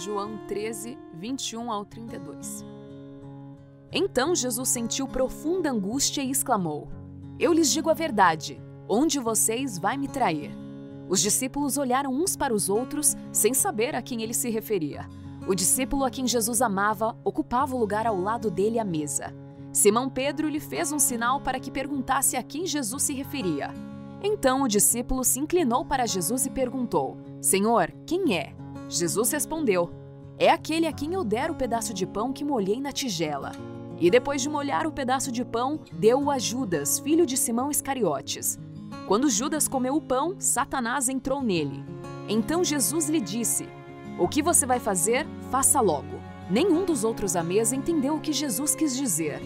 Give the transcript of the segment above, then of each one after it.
João 13, 21 ao 32. Então Jesus sentiu profunda angústia e exclamou: Eu lhes digo a verdade, onde vocês vai me trair? Os discípulos olharam uns para os outros sem saber a quem ele se referia. O discípulo a quem Jesus amava ocupava o lugar ao lado dele à mesa. Simão Pedro lhe fez um sinal para que perguntasse a quem Jesus se referia. Então o discípulo se inclinou para Jesus e perguntou: Senhor, quem é? Jesus respondeu: É aquele a quem eu der o pedaço de pão que molhei na tigela. E depois de molhar o pedaço de pão, deu-o a Judas, filho de Simão Iscariotes. Quando Judas comeu o pão, Satanás entrou nele. Então Jesus lhe disse: O que você vai fazer, faça logo. Nenhum dos outros à mesa entendeu o que Jesus quis dizer.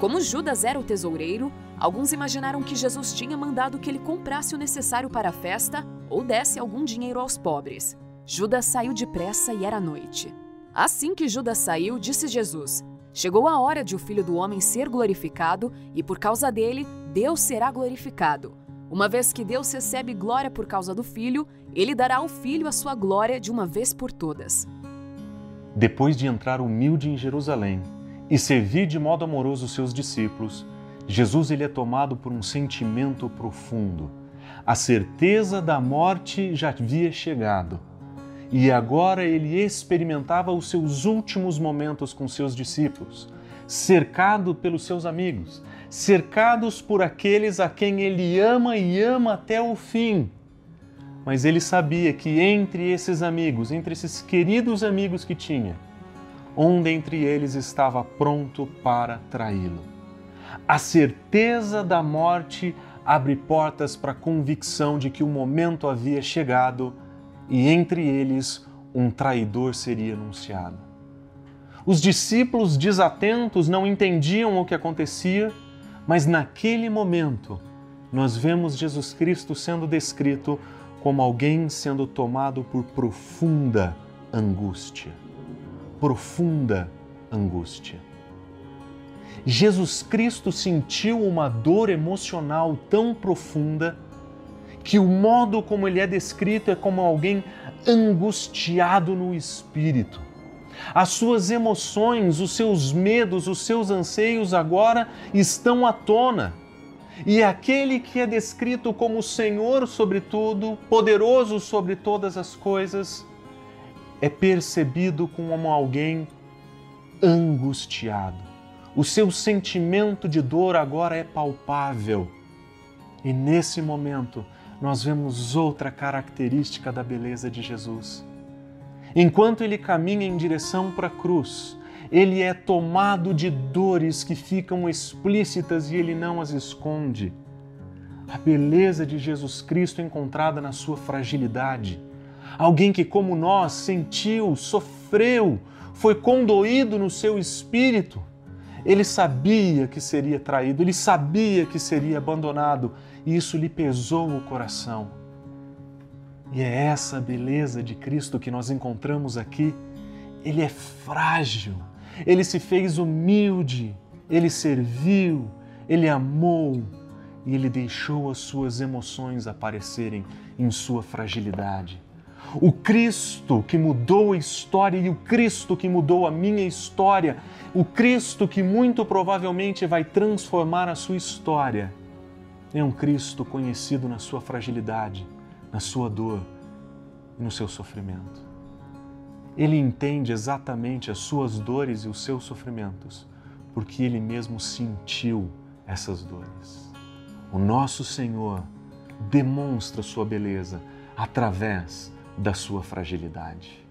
Como Judas era o tesoureiro, alguns imaginaram que Jesus tinha mandado que ele comprasse o necessário para a festa ou desse algum dinheiro aos pobres. Judas saiu depressa e era noite. Assim que Judas saiu, disse Jesus: Chegou a hora de o filho do homem ser glorificado, e por causa dele, Deus será glorificado. Uma vez que Deus recebe glória por causa do filho, ele dará ao filho a sua glória de uma vez por todas. Depois de entrar humilde em Jerusalém, e servir de modo amoroso os seus discípulos, Jesus ele é tomado por um sentimento profundo. A certeza da morte já havia chegado e agora ele experimentava os seus últimos momentos com seus discípulos, cercado pelos seus amigos, cercados por aqueles a quem ele ama e ama até o fim. Mas ele sabia que entre esses amigos, entre esses queridos amigos que tinha, um dentre eles estava pronto para traí-lo. A certeza da morte abre portas para a convicção de que o momento havia chegado e entre eles um traidor seria anunciado. Os discípulos desatentos não entendiam o que acontecia, mas naquele momento nós vemos Jesus Cristo sendo descrito como alguém sendo tomado por profunda angústia profunda angústia. Jesus Cristo sentiu uma dor emocional tão profunda que o modo como ele é descrito é como alguém angustiado no espírito. As suas emoções, os seus medos, os seus anseios agora estão à tona. E aquele que é descrito como Senhor sobre tudo, poderoso sobre todas as coisas, é percebido como alguém angustiado. O seu sentimento de dor agora é palpável. E nesse momento, nós vemos outra característica da beleza de Jesus. Enquanto ele caminha em direção para a cruz, ele é tomado de dores que ficam explícitas e ele não as esconde. A beleza de Jesus Cristo encontrada na sua fragilidade alguém que, como nós, sentiu, sofreu, foi condoído no seu espírito. Ele sabia que seria traído, ele sabia que seria abandonado e isso lhe pesou o coração. E é essa beleza de Cristo que nós encontramos aqui. Ele é frágil, ele se fez humilde, ele serviu, ele amou e ele deixou as suas emoções aparecerem em sua fragilidade. O Cristo que mudou a história e o Cristo que mudou a minha história, o Cristo que muito provavelmente vai transformar a sua história, é um Cristo conhecido na sua fragilidade, na sua dor e no seu sofrimento. Ele entende exatamente as suas dores e os seus sofrimentos, porque ele mesmo sentiu essas dores. O nosso Senhor demonstra sua beleza através da sua fragilidade.